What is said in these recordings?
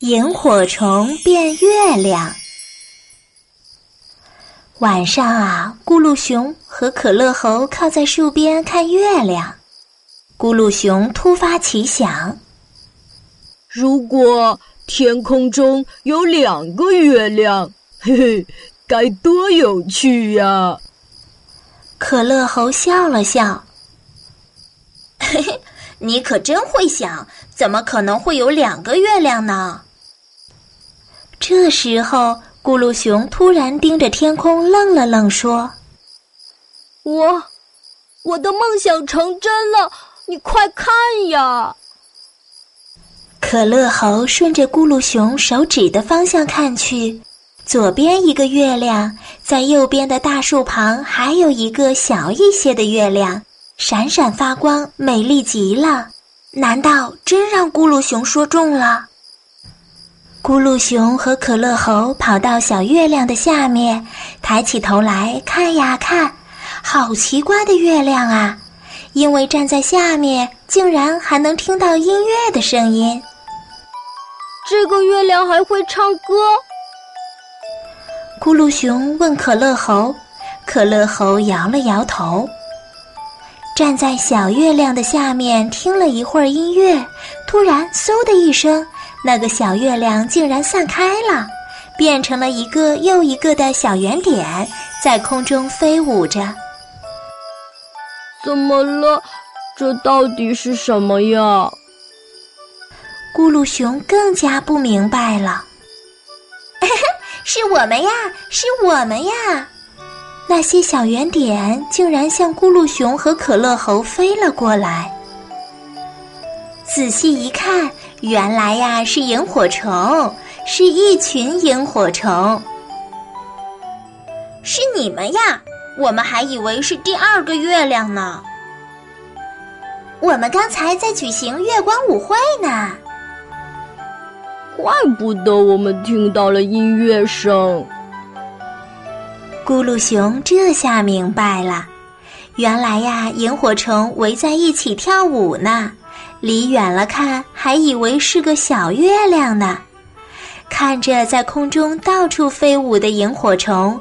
萤火虫变月亮。晚上啊，咕噜熊和可乐猴靠在树边看月亮。咕噜熊突发奇想：如果天空中有两个月亮，嘿嘿，该多有趣呀！可乐猴笑了笑：“嘿嘿，你可真会想，怎么可能会有两个月亮呢？”这时候，咕噜熊突然盯着天空愣了愣，说：“我，我的梦想成真了！你快看呀！”可乐猴顺着咕噜熊手指的方向看去，左边一个月亮，在右边的大树旁还有一个小一些的月亮，闪闪发光，美丽极了。难道真让咕噜熊说中了？咕噜熊和可乐猴跑到小月亮的下面，抬起头来看呀看，好奇怪的月亮啊！因为站在下面，竟然还能听到音乐的声音。这个月亮还会唱歌？咕噜熊问可乐猴，可乐猴摇了摇头。站在小月亮的下面，听了一会儿音乐，突然嗖的一声。那个小月亮竟然散开了，变成了一个又一个的小圆点，在空中飞舞着。怎么了？这到底是什么呀？咕噜熊更加不明白了。是我们呀，是我们呀！那些小圆点竟然向咕噜熊和可乐猴飞了过来。仔细一看。原来呀，是萤火虫，是一群萤火虫。是你们呀？我们还以为是第二个月亮呢。我们刚才在举行月光舞会呢。怪不得我们听到了音乐声。咕噜熊这下明白了，原来呀，萤火虫围在一起跳舞呢。离远了看，还以为是个小月亮呢。看着在空中到处飞舞的萤火虫，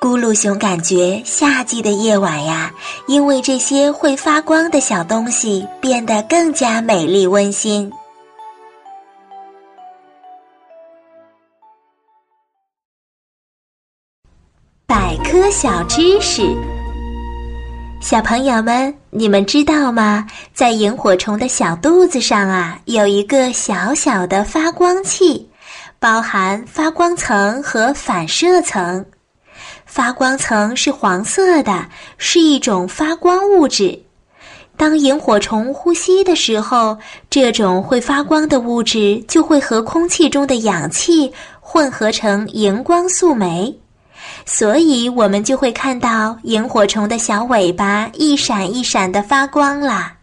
咕噜熊感觉夏季的夜晚呀，因为这些会发光的小东西，变得更加美丽温馨。百科小知识。小朋友们，你们知道吗？在萤火虫的小肚子上啊，有一个小小的发光器，包含发光层和反射层。发光层是黄色的，是一种发光物质。当萤火虫呼吸的时候，这种会发光的物质就会和空气中的氧气混合成荧光素酶。所以，我们就会看到萤火虫的小尾巴一闪一闪的发光啦。